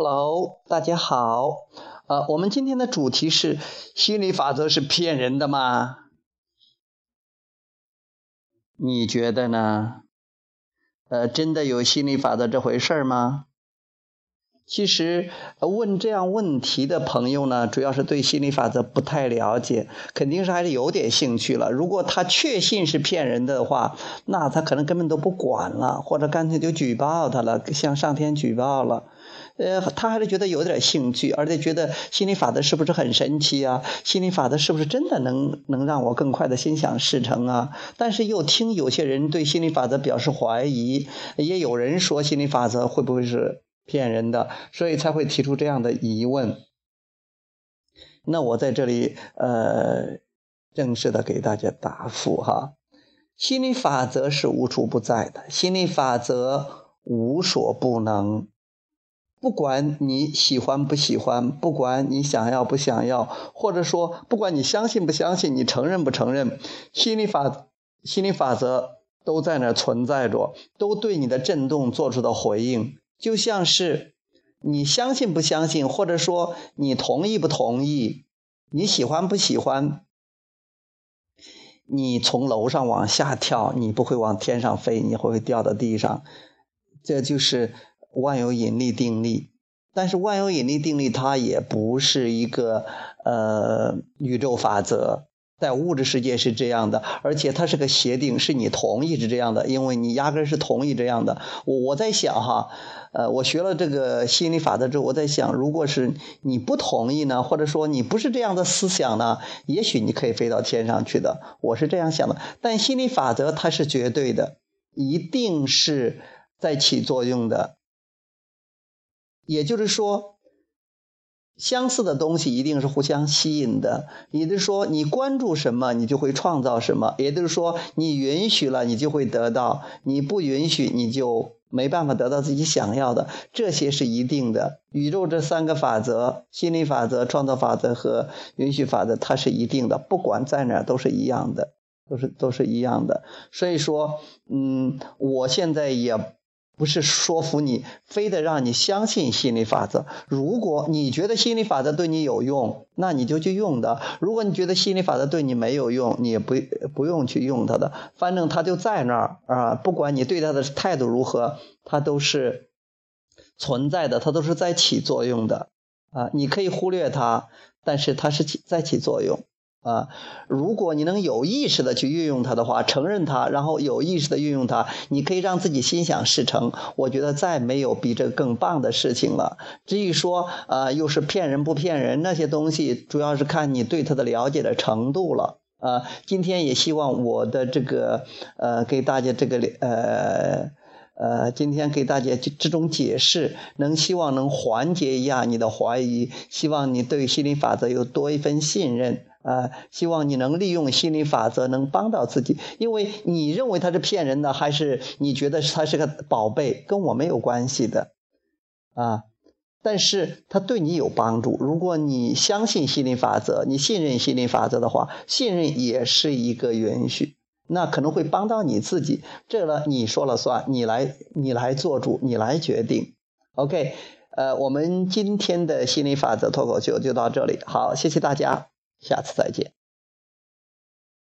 Hello，大家好。呃，我们今天的主题是心理法则是骗人的吗？你觉得呢？呃，真的有心理法则这回事吗？其实问这样问题的朋友呢，主要是对心理法则不太了解，肯定是还是有点兴趣了。如果他确信是骗人的话，那他可能根本都不管了，或者干脆就举报他了，向上天举报了。呃，他还是觉得有点兴趣，而且觉得心理法则是不是很神奇啊？心理法则是不是真的能能让我更快的心想事成啊？但是又听有些人对心理法则表示怀疑，也有人说心理法则会不会是？骗人的，所以才会提出这样的疑问。那我在这里呃，正式的给大家答复哈。心理法则是无处不在的，心理法则无所不能。不管你喜欢不喜欢，不管你想要不想要，或者说不管你相信不相信，你承认不承认，心理法心理法则都在那存在着，都对你的震动做出的回应。就像是你相信不相信，或者说你同意不同意，你喜欢不喜欢，你从楼上往下跳，你不会往天上飞，你会不会掉到地上。这就是万有引力定律。但是万有引力定律它也不是一个呃宇宙法则。在物质世界是这样的，而且它是个协定，是你同意是这样的，因为你压根是同意这样的。我我在想哈，呃，我学了这个心理法则之后，我在想，如果是你不同意呢，或者说你不是这样的思想呢，也许你可以飞到天上去的。我是这样想的，但心理法则它是绝对的，一定是在起作用的，也就是说。相似的东西一定是互相吸引的，也就是说，你关注什么，你就会创造什么；也就是说，你允许了，你就会得到；你不允许，你就没办法得到自己想要的。这些是一定的。宇宙这三个法则：心理法则、创造法则和允许法则，它是一定的，不管在哪都是一样的，都是都是一样的。所以说，嗯，我现在也。不是说服你，非得让你相信心理法则。如果你觉得心理法则对你有用，那你就去用的；如果你觉得心理法则对你没有用，你也不不用去用它的。反正它就在那儿啊，不管你对它的态度如何，它都是存在的，它都是在起作用的啊。你可以忽略它，但是它是起在起作用。啊，如果你能有意识的去运用它的话，承认它，然后有意识的运用它，你可以让自己心想事成。我觉得再没有比这更棒的事情了。至于说，呃，又是骗人不骗人那些东西，主要是看你对它的了解的程度了。啊，今天也希望我的这个，呃，给大家这个，呃，呃，今天给大家这这种解释，能希望能缓解一下你的怀疑，希望你对心理法则有多一份信任。啊，希望你能利用心理法则，能帮到自己。因为你认为他是骗人的，还是你觉得他是个宝贝，跟我没有关系的，啊。但是他对你有帮助。如果你相信心理法则，你信任心理法则的话，信任也是一个允许，那可能会帮到你自己。这呢你说了算，你来你来做主，你来决定。OK，呃，我们今天的心理法则脱口秀就到这里，好，谢谢大家。下次再见。